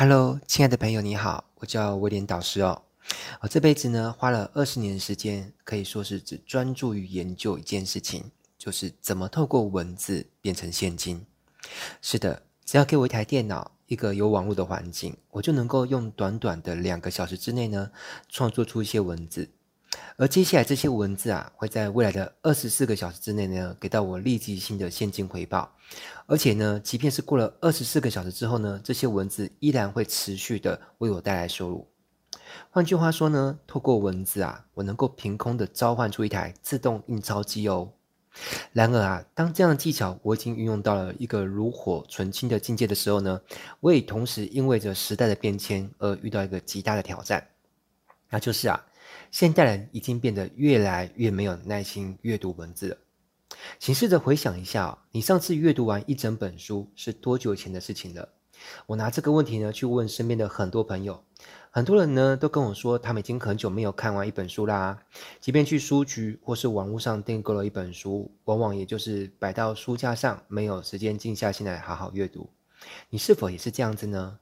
Hello，亲爱的朋友，你好，我叫威廉导师哦。我这辈子呢，花了二十年时间，可以说是只专注于研究一件事情，就是怎么透过文字变成现金。是的，只要给我一台电脑，一个有网络的环境，我就能够用短短的两个小时之内呢，创作出一些文字。而接下来这些文字啊，会在未来的二十四个小时之内呢，给到我立即性的现金回报。而且呢，即便是过了二十四个小时之后呢，这些文字依然会持续的为我带来收入。换句话说呢，透过文字啊，我能够凭空的召唤出一台自动印钞机哦。然而啊，当这样的技巧我已经运用到了一个炉火纯青的境界的时候呢，我也同时因为着时代的变迁而遇到一个极大的挑战，那就是啊，现代人已经变得越来越没有耐心阅读文字了。请试着回想一下，你上次阅读完一整本书是多久前的事情了？我拿这个问题呢去问身边的很多朋友。很多人呢都跟我说，他们已经很久没有看完一本书啦。即便去书局或是网络上订购了一本书，往往也就是摆到书架上，没有时间静下心来好好阅读。你是否也是这样子呢？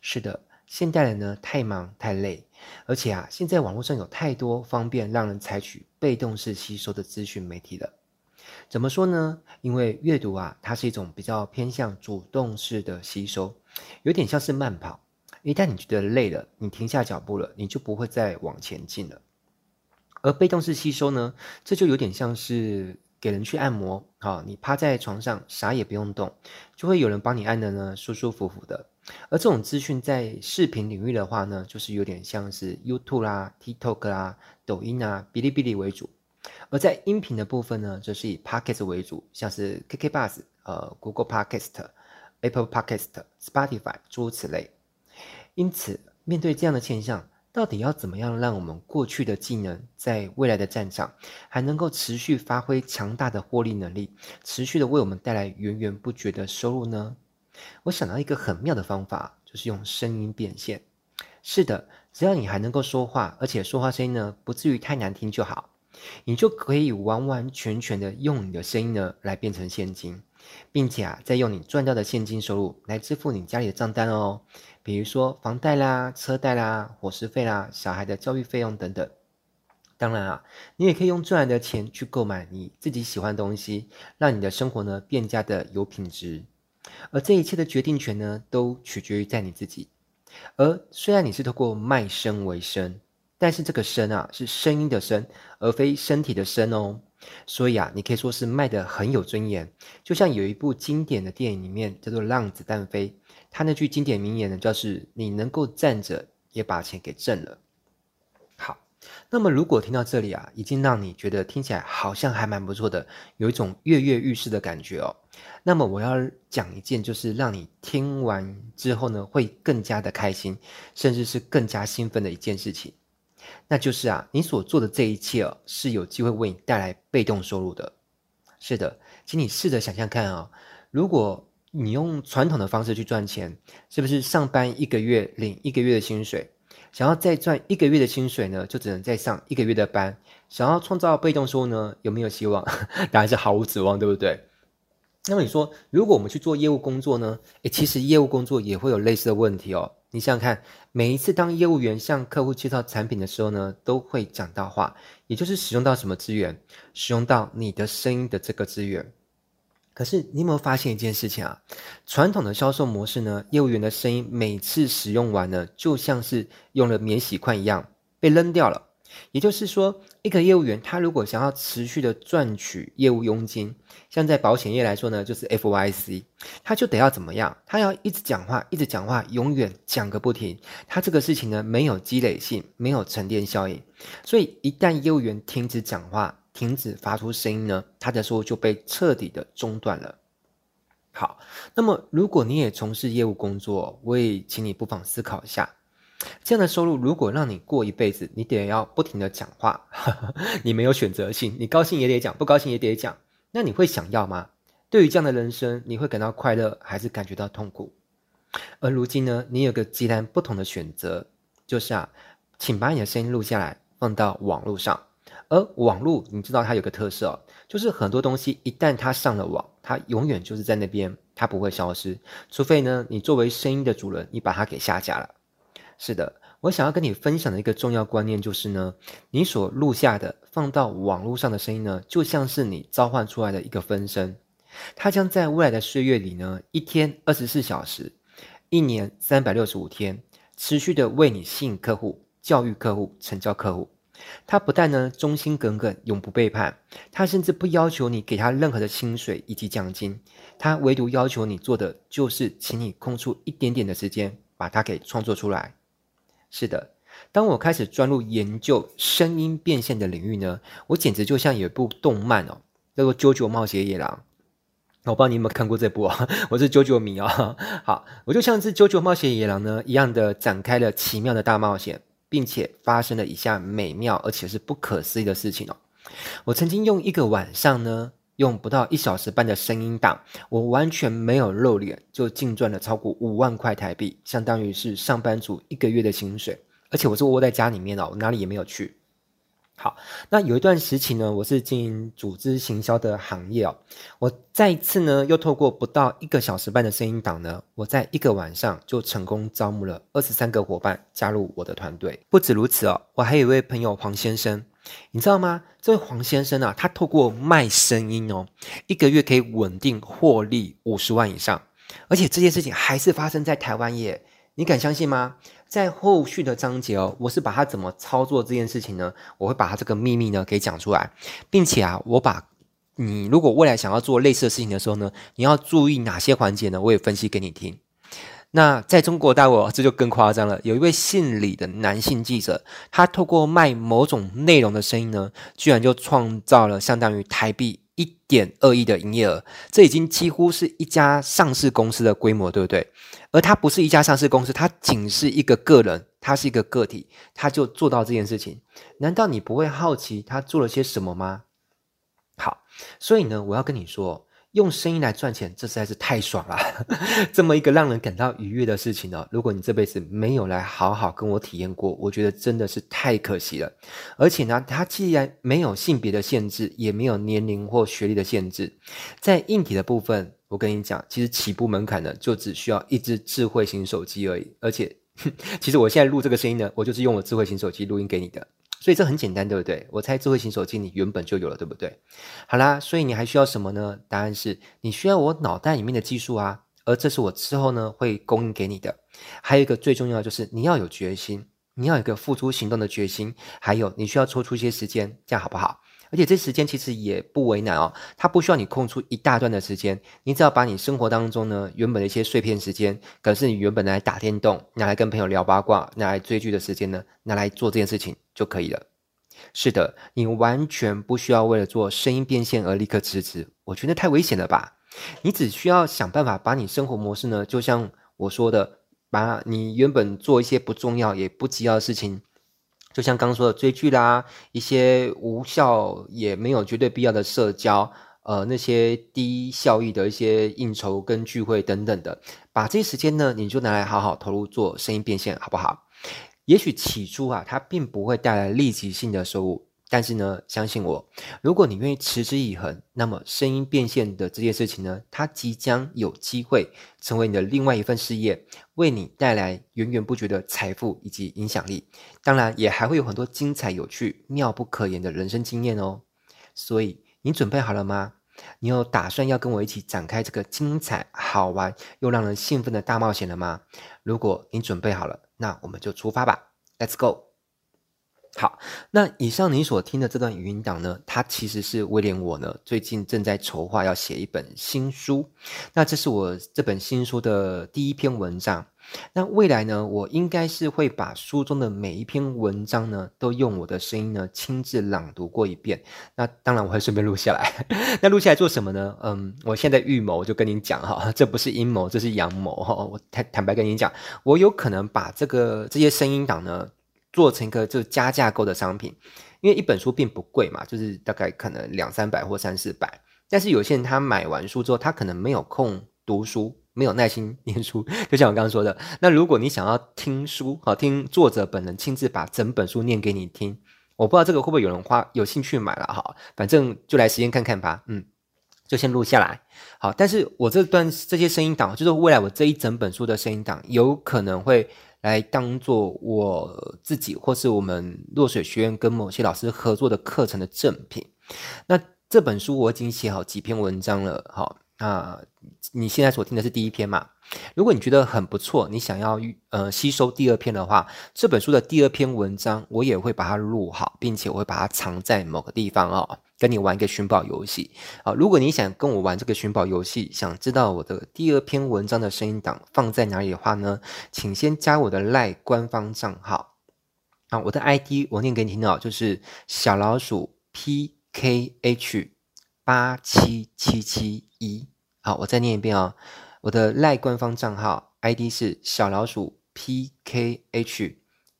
是的，现代人呢太忙太累，而且啊，现在网络上有太多方便让人采取被动式吸收的资讯媒体了。怎么说呢？因为阅读啊，它是一种比较偏向主动式的吸收，有点像是慢跑。一旦你觉得累了，你停下脚步了，你就不会再往前进了。而被动式吸收呢，这就有点像是给人去按摩，好，你趴在床上啥也不用动，就会有人帮你按的呢，舒舒服服的。而这种资讯在视频领域的话呢，就是有点像是 YouTube 啦、TikTok 啦、抖音啊、哔哩哔哩为主。而在音频的部分呢，则是以 Podcast 为主，像是 KKBOX、呃 Google Podcast、Apple Podcast、Spotify 诸如此类。因此，面对这样的现象，到底要怎么样让我们过去的技能在未来的战场还能够持续发挥强大的获利能力，持续的为我们带来源源不绝的收入呢？我想到一个很妙的方法，就是用声音变现。是的，只要你还能够说话，而且说话声音呢不至于太难听就好，你就可以完完全全的用你的声音呢来变成现金，并且啊，再用你赚到的现金收入来支付你家里的账单哦。比如说房贷啦、车贷啦、伙食费啦、小孩的教育费用等等。当然啊，你也可以用赚来的钱去购买你自己喜欢的东西，让你的生活呢更加的有品质。而这一切的决定权呢，都取决于在你自己。而虽然你是透过卖声为生，但是这个声啊是声音的声，而非身体的身哦。所以啊，你可以说是卖得很有尊严。就像有一部经典的电影里面叫做《让子弹飞》。他那句经典名言呢，就是“你能够站着也把钱给挣了”。好，那么如果听到这里啊，已经让你觉得听起来好像还蛮不错的，有一种跃跃欲试的感觉哦。那么我要讲一件，就是让你听完之后呢，会更加的开心，甚至是更加兴奋的一件事情。那就是啊，你所做的这一切哦，是有机会为你带来被动收入的。是的，请你试着想象看啊，如果你用传统的方式去赚钱，是不是上班一个月领一个月的薪水？想要再赚一个月的薪水呢，就只能再上一个月的班。想要创造被动收入呢，有没有希望？当然是毫无指望，对不对？那么你说，如果我们去做业务工作呢？诶，其实业务工作也会有类似的问题哦。你想想看，每一次当业务员向客户介绍产品的时候呢，都会讲到话，也就是使用到什么资源？使用到你的声音的这个资源。可是你有没有发现一件事情啊？传统的销售模式呢，业务员的声音每次使用完呢，就像是用了免洗筷一样被扔掉了。也就是说，一个业务员他如果想要持续的赚取业务佣金，像在保险业来说呢，就是 FYC，他就得要怎么样？他要一直讲话，一直讲话，永远讲个不停。他这个事情呢，没有积累性，没有沉淀效应。所以一旦业务员停止讲话，停止发出声音呢，他的收入就被彻底的中断了。好，那么如果你也从事业务工作，我也请你不妨思考一下，这样的收入如果让你过一辈子，你得要不停的讲话，呵呵，你没有选择性，你高兴也得讲，不高兴也得讲，那你会想要吗？对于这样的人生，你会感到快乐，还是感觉到痛苦？而如今呢，你有个截然不同的选择，就是啊，请把你的声音录下来，放到网络上。而网络，你知道它有个特色哦，就是很多东西一旦它上了网，它永远就是在那边，它不会消失，除非呢，你作为声音的主人，你把它给下架了。是的，我想要跟你分享的一个重要观念就是呢，你所录下的放到网络上的声音呢，就像是你召唤出来的一个分身，它将在未来的岁月里呢，一天二十四小时，一年三百六十五天，持续的为你吸引客户、教育客户、成交客户。他不但呢忠心耿耿，永不背叛，他甚至不要求你给他任何的薪水以及奖金，他唯独要求你做的就是，请你空出一点点的时间，把它给创作出来。是的，当我开始专注研究声音变现的领域呢，我简直就像有一部动漫哦，叫做《啾啾冒险野狼》。我不知道你有没有看过这部啊？我是啾啾迷啊。好，我就像是《啾啾冒险野狼》呢一样的展开了奇妙的大冒险。并且发生了以下美妙而且是不可思议的事情哦！我曾经用一个晚上呢，用不到一小时半的声音档，我完全没有露脸，就净赚了超过五万块台币，相当于是上班族一个月的薪水。而且我是窝在家里面哦，我哪里也没有去。好，那有一段时期呢，我是经营组织行销的行业哦。我再一次呢，又透过不到一个小时半的声音档呢，我在一个晚上就成功招募了二十三个伙伴加入我的团队。不止如此哦，我还有一位朋友黄先生，你知道吗？这位黄先生啊，他透过卖声音哦，一个月可以稳定获利五十万以上，而且这件事情还是发生在台湾耶，你敢相信吗？在后续的章节哦，我是把他怎么操作这件事情呢？我会把他这个秘密呢给讲出来，并且啊，我把你如果未来想要做类似的事情的时候呢，你要注意哪些环节呢？我也分析给你听。那在中国大陆，这就更夸张了。有一位姓李的男性记者，他透过卖某种内容的声音呢，居然就创造了相当于台币一点二亿的营业额，这已经几乎是一家上市公司的规模，对不对？而他不是一家上市公司，他仅是一个个人，他是一个个体，他就做到这件事情。难道你不会好奇他做了些什么吗？好，所以呢，我要跟你说。用声音来赚钱，这实在是太爽了！这么一个让人感到愉悦的事情呢，如果你这辈子没有来好好跟我体验过，我觉得真的是太可惜了。而且呢，它既然没有性别的限制，也没有年龄或学历的限制，在硬体的部分，我跟你讲，其实起步门槛呢，就只需要一支智慧型手机而已。而且，其实我现在录这个声音呢，我就是用我智慧型手机录音给你的。所以这很简单，对不对？我猜智慧型手机你原本就有了，对不对？好啦，所以你还需要什么呢？答案是你需要我脑袋里面的技术啊，而这是我之后呢会供应给你的。还有一个最重要的就是你要有决心，你要有一个付诸行动的决心，还有你需要抽出一些时间，这样好不好？而且这时间其实也不为难哦，它不需要你空出一大段的时间，你只要把你生活当中呢原本的一些碎片时间，可是你原本拿来打电动、拿来跟朋友聊八卦、拿来追剧的时间呢，拿来做这件事情就可以了。是的，你完全不需要为了做声音变现而立刻辞职，我觉得太危险了吧？你只需要想办法把你生活模式呢，就像我说的，把你原本做一些不重要也不急要的事情。就像刚说的追剧啦，一些无效也没有绝对必要的社交，呃，那些低效益的一些应酬跟聚会等等的，把这些时间呢，你就拿来好好投入做声音变现，好不好？也许起初啊，它并不会带来立即性的收入。但是呢，相信我，如果你愿意持之以恒，那么声音变现的这件事情呢，它即将有机会成为你的另外一份事业，为你带来源源不绝的财富以及影响力。当然，也还会有很多精彩、有趣、妙不可言的人生经验哦。所以，你准备好了吗？你有打算要跟我一起展开这个精彩、好玩又让人兴奋的大冒险了吗？如果你准备好了，那我们就出发吧，Let's go！好，那以上你所听的这段语音档呢，它其实是威廉我呢最近正在筹划要写一本新书，那这是我这本新书的第一篇文章。那未来呢，我应该是会把书中的每一篇文章呢，都用我的声音呢亲自朗读过一遍。那当然我会顺便录下来。那录下来做什么呢？嗯，我现在预谋就跟你讲哈，这不是阴谋，这是阳谋哈。我坦坦白跟你讲，我有可能把这个这些声音档呢。做成一个就加价购的商品，因为一本书并不贵嘛，就是大概可能两三百或三四百。但是有些人他买完书之后，他可能没有空读书，没有耐心念书。就像我刚刚说的，那如果你想要听书，好，听作者本人亲自把整本书念给你听，我不知道这个会不会有人花有兴趣买了哈，反正就来实验看看吧。嗯，就先录下来。好，但是我这段这些声音档，就是未来我这一整本书的声音档，有可能会来当做我自己或是我们落水学院跟某些老师合作的课程的赠品。那这本书我已经写好几篇文章了，好，那你现在所听的是第一篇嘛？如果你觉得很不错，你想要呃吸收第二篇的话，这本书的第二篇文章我也会把它录好，并且我会把它藏在某个地方哦，跟你玩一个寻宝游戏啊。如果你想跟我玩这个寻宝游戏，想知道我的第二篇文章的声音档放在哪里的话呢，请先加我的赖官方账号啊，我的 ID 我念给你听哦，就是小老鼠 PKH 八七七七一。好，我再念一遍哦。我的赖官方账号 ID 是小老鼠 PKH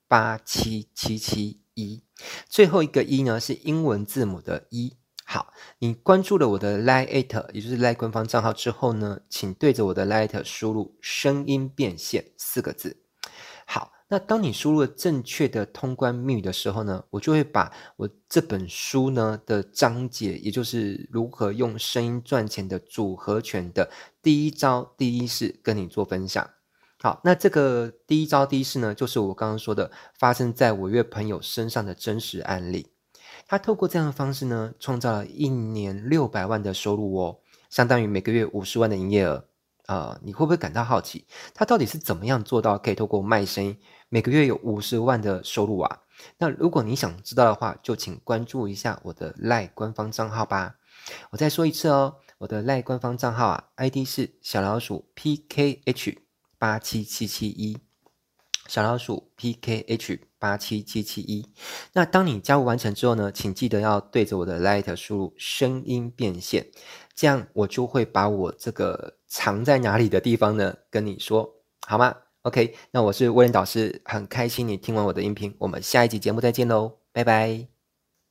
八七七七一，最后一个一呢是英文字母的一。好，你关注了我的 Line at，也就是赖官方账号之后呢，请对着我的 Line at 输入“声音变现”四个字。好。那当你输入了正确的通关密语的时候呢，我就会把我这本书呢的章节，也就是如何用声音赚钱的组合拳的第一招第一式跟你做分享。好，那这个第一招第一式呢，就是我刚刚说的发生在我一位朋友身上的真实案例。他透过这样的方式呢，创造了一年六百万的收入哦，相当于每个月五十万的营业额。啊、呃，你会不会感到好奇，他到底是怎么样做到可以透过卖声音，每个月有五十万的收入啊？那如果你想知道的话，就请关注一下我的 LINE 官方账号吧。我再说一次哦，我的 LINE 官方账号啊，ID 是小老鼠 PKH 八七七七一，小老鼠 PKH 八七七七一。那当你加入完成之后呢，请记得要对着我的 Light 输入声音变现。这样我就会把我这个藏在哪里的地方呢，跟你说，好吗？OK，那我是威廉导师，很开心你听完我的音频，我们下一集节目再见喽，拜拜。